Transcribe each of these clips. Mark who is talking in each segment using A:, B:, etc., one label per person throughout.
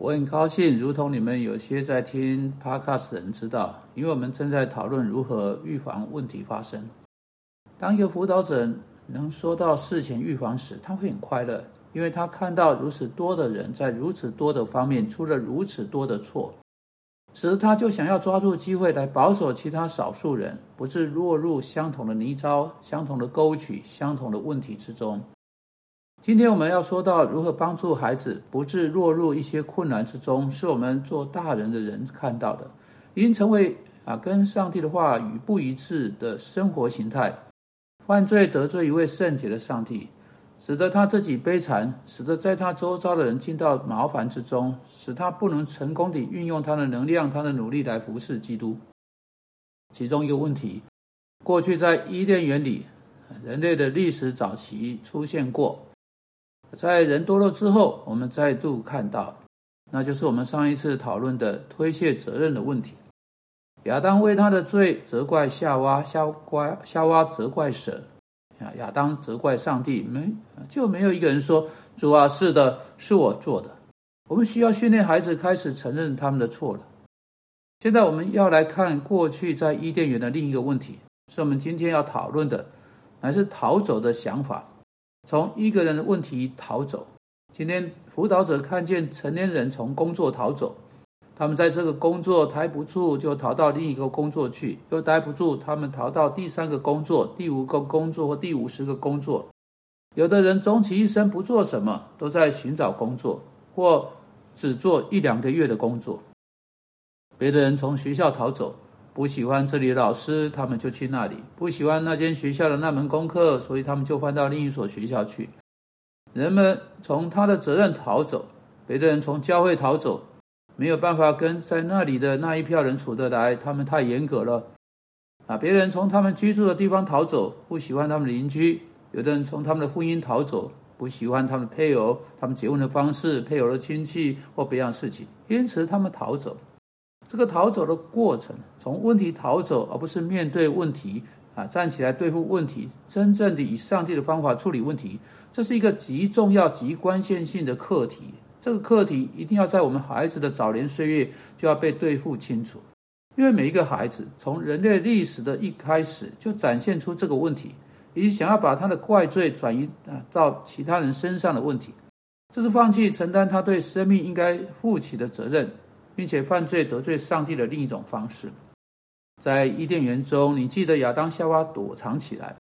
A: 我很高兴，如同你们有些在听 Podcast 的人知道，因为我们正在讨论如何预防问题发生。当一个辅导者能说到事前预防时，他会很快乐，因为他看到如此多的人在如此多的方面出了如此多的错，使得他就想要抓住机会来保守其他少数人，不致落入相同的泥沼、相同的沟渠、相同的问题之中。今天我们要说到如何帮助孩子不致落入一些困难之中，是我们做大人的人看到的，已经成为啊跟上帝的话语不一致的生活形态。犯罪得罪一位圣洁的上帝，使得他自己悲惨，使得在他周遭的人进到麻烦之中，使他不能成功地运用他的能量、他的努力来服侍基督。其中一个问题，过去在伊甸园里，人类的历史早期出现过。在人多了之后，我们再度看到，那就是我们上一次讨论的推卸责任的问题。亚当为他的罪责怪夏娃，夏瓜夏娃责怪神，啊，亚当责怪上帝，没就没有一个人说主啊，是的，是我做的。我们需要训练孩子开始承认他们的错了。现在我们要来看过去在伊甸园的另一个问题，是我们今天要讨论的，乃是逃走的想法。从一个人的问题逃走。今天辅导者看见成年人从工作逃走，他们在这个工作待不住，就逃到另一个工作去；又待不住，他们逃到第三个工作、第五个工作或第五十个工作。有的人终其一生不做什么，都在寻找工作，或只做一两个月的工作。别的人从学校逃走。不喜欢这里的老师，他们就去那里；不喜欢那间学校的那门功课，所以他们就换到另一所学校去。人们从他的责任逃走，别的人从教会逃走，没有办法跟在那里的那一票人处得来，他们太严格了。啊，别人从他们居住的地方逃走，不喜欢他们邻居；有的人从他们的婚姻逃走，不喜欢他们配偶、他们结婚的方式、配偶的亲戚或别样事情，因此他们逃走。这个逃走的过程，从问题逃走，而不是面对问题啊，站起来对付问题，真正的以上帝的方法处理问题，这是一个极重要、极关键性的课题。这个课题一定要在我们孩子的早年岁月就要被对付清楚，因为每一个孩子从人类历史的一开始就展现出这个问题，以及想要把他的怪罪转移啊到其他人身上的问题，这是放弃承担他对生命应该负起的责任。并且犯罪得罪上帝的另一种方式，在伊甸园中，你记得亚当夏娃躲藏起来，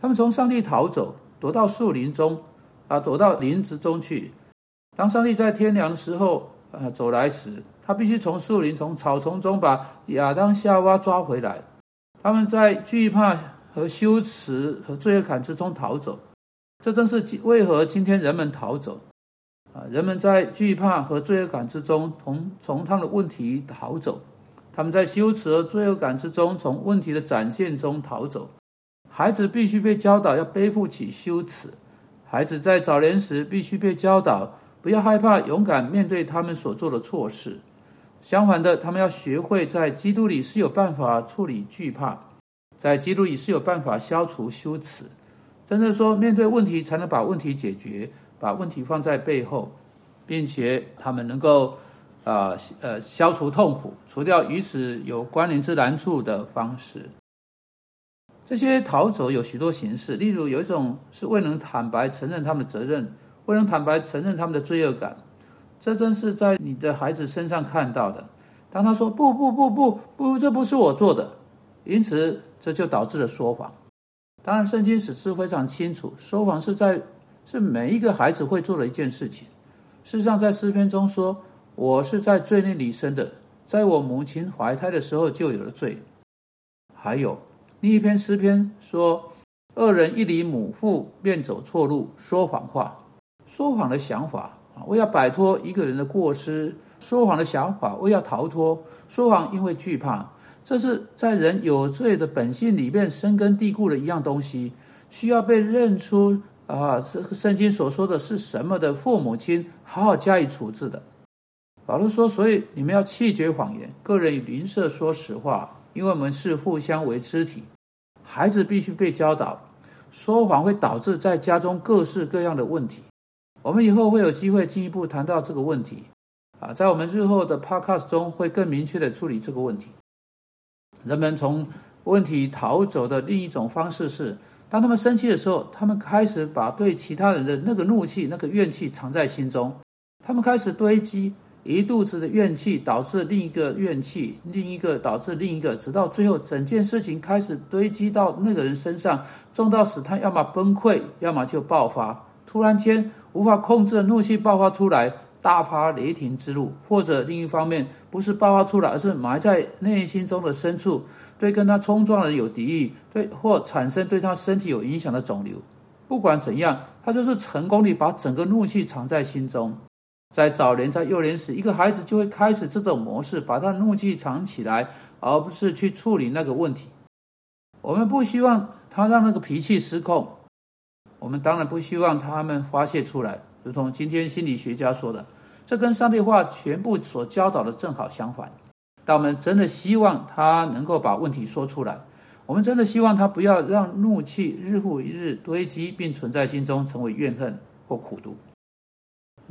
A: 他们从上帝逃走，躲到树林中，啊，躲到林子中去。当上帝在天凉的时候，啊，走来时，他必须从树林、从草丛中把亚当夏娃抓回来。他们在惧怕和羞耻和罪恶感之中逃走，这正是为何今天人们逃走。啊，人们在惧怕和罪恶感之中，从从他们的问题逃走；他们在羞耻和罪恶感之中，从问题的展现中逃走。孩子必须被教导要背负起羞耻，孩子在早年时必须被教导不要害怕，勇敢面对他们所做的错事。相反的，他们要学会在基督里是有办法处理惧怕，在基督里是有办法消除羞耻。真正说，面对问题才能把问题解决。把问题放在背后，并且他们能够，啊呃消除痛苦，除掉与此有关联之难处的方式。这些逃走有许多形式，例如有一种是未能坦白承认他们的责任，未能坦白承认他们的罪恶感。这正是在你的孩子身上看到的。当他说不不不不不，这不是我做的，因此这就导致了说谎。当然，圣经史诗非常清楚，说谎是在。是每一个孩子会做的一件事情。事实上，在诗篇中说：“我是在罪孽里生的，在我母亲怀胎的时候就有了罪。”还有另一篇诗篇说：“恶人一离母腹，便走错路，说谎话。说谎的想法啊，为要摆脱一个人的过失；说谎的想法，为要逃脱。说谎因为惧怕，这是在人有罪的本性里面深根蒂固的一样东西，需要被认出。啊，这个圣经所说的是什么的父母亲，好好加以处置的。保罗说：“所以你们要弃绝谎言，个人与邻舍说实话，因为我们是互相为肢体。孩子必须被教导，说谎会导致在家中各式各样的问题。我们以后会有机会进一步谈到这个问题。啊，在我们日后的 podcast 中会更明确的处理这个问题。人们从问题逃走的另一种方式是，当他们生气的时候，他们开始把对其他人的那个怒气、那个怨气藏在心中，他们开始堆积一肚子的怨气，导致另一个怨气，另一个导致另一个，直到最后整件事情开始堆积到那个人身上，重到使他要么崩溃，要么就爆发，突然间无法控制的怒气爆发出来。大发雷霆之怒，或者另一方面不是爆发出来，而是埋在内心中的深处，对跟他冲撞的人有敌意，对或产生对他身体有影响的肿瘤。不管怎样，他就是成功地把整个怒气藏在心中。在早年，在幼年时，一个孩子就会开始这种模式，把他的怒气藏起来，而不是去处理那个问题。我们不希望他让那个脾气失控，我们当然不希望他们发泄出来。如同今天心理学家说的，这跟上帝话全部所教导的正好相反。但我们真的希望他能够把问题说出来，我们真的希望他不要让怒气日复一日堆积，并存在心中成为怨恨或苦毒。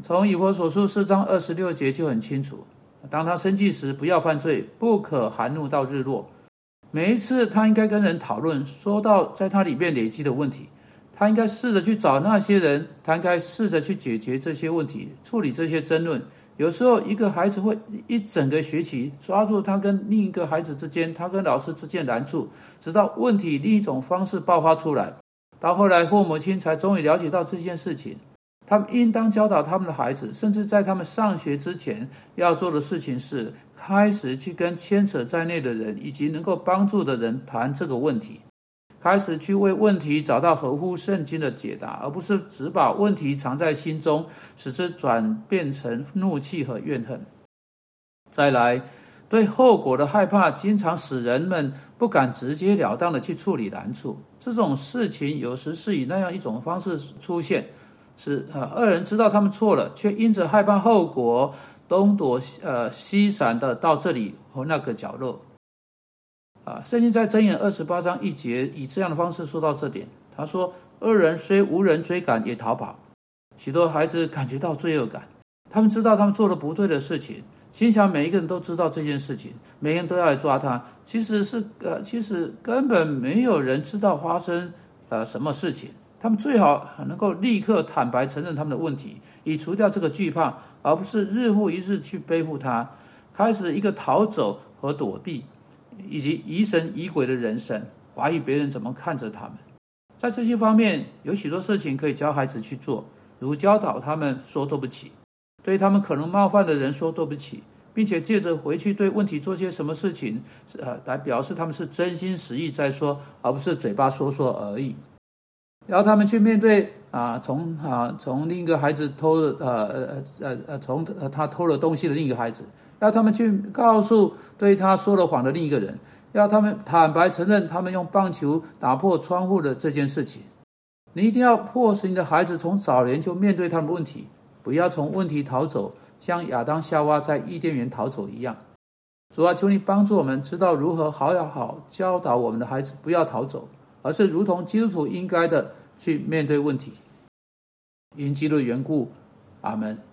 A: 从以佛所述四章二十六节就很清楚：当他生气时，不要犯罪，不可含怒到日落。每一次他应该跟人讨论，说到在他里面累积的问题。他应该试着去找那些人，他应该试着去解决这些问题，处理这些争论。有时候，一个孩子会一整个学期抓住他跟另一个孩子之间，他跟老师之间难处，直到问题另一种方式爆发出来。到后来，父母亲才终于了解到这件事情。他们应当教导他们的孩子，甚至在他们上学之前要做的事情是，开始去跟牵扯在内的人以及能够帮助的人谈这个问题。开始去为问题找到合乎圣经的解答，而不是只把问题藏在心中，使之转变成怒气和怨恨。再来，对后果的害怕，经常使人们不敢直截了当的去处理难处。这种事情有时是以那样一种方式出现：是呃，二人知道他们错了，却因着害怕后果，东躲呃西闪的到这里和那个角落。啊，圣经在箴言二十八章一节以这样的方式说到这点。他说：“恶人虽无人追赶，也逃跑。”许多孩子感觉到罪恶感，他们知道他们做了不对的事情，心想每一个人都知道这件事情，每个人都要来抓他。其实是呃，其实根本没有人知道发生呃什么事情。他们最好能够立刻坦白承认他们的问题，以除掉这个惧怕，而不是日复一日去背负它，开始一个逃走和躲避。以及疑神疑鬼的人生，怀疑别人怎么看着他们，在这些方面有许多事情可以教孩子去做，如教导他们说对不起，对他们可能冒犯的人说对不起，并且借着回去对问题做些什么事情，呃，来表示他们是真心实意在说，而不是嘴巴说说而已。然后他们去面对啊，从啊从另一个孩子偷了呃呃呃呃从他偷了东西的另一个孩子。要他们去告诉对他说了谎的另一个人，要他们坦白承认他们用棒球打破窗户的这件事情。你一定要迫使你的孩子从早年就面对他们问题，不要从问题逃走，像亚当夏娃在伊甸园逃走一样。主啊，求你帮助我们知道如何好要好教导我们的孩子，不要逃走，而是如同基督徒应该的去面对问题。因基督的缘故，阿门。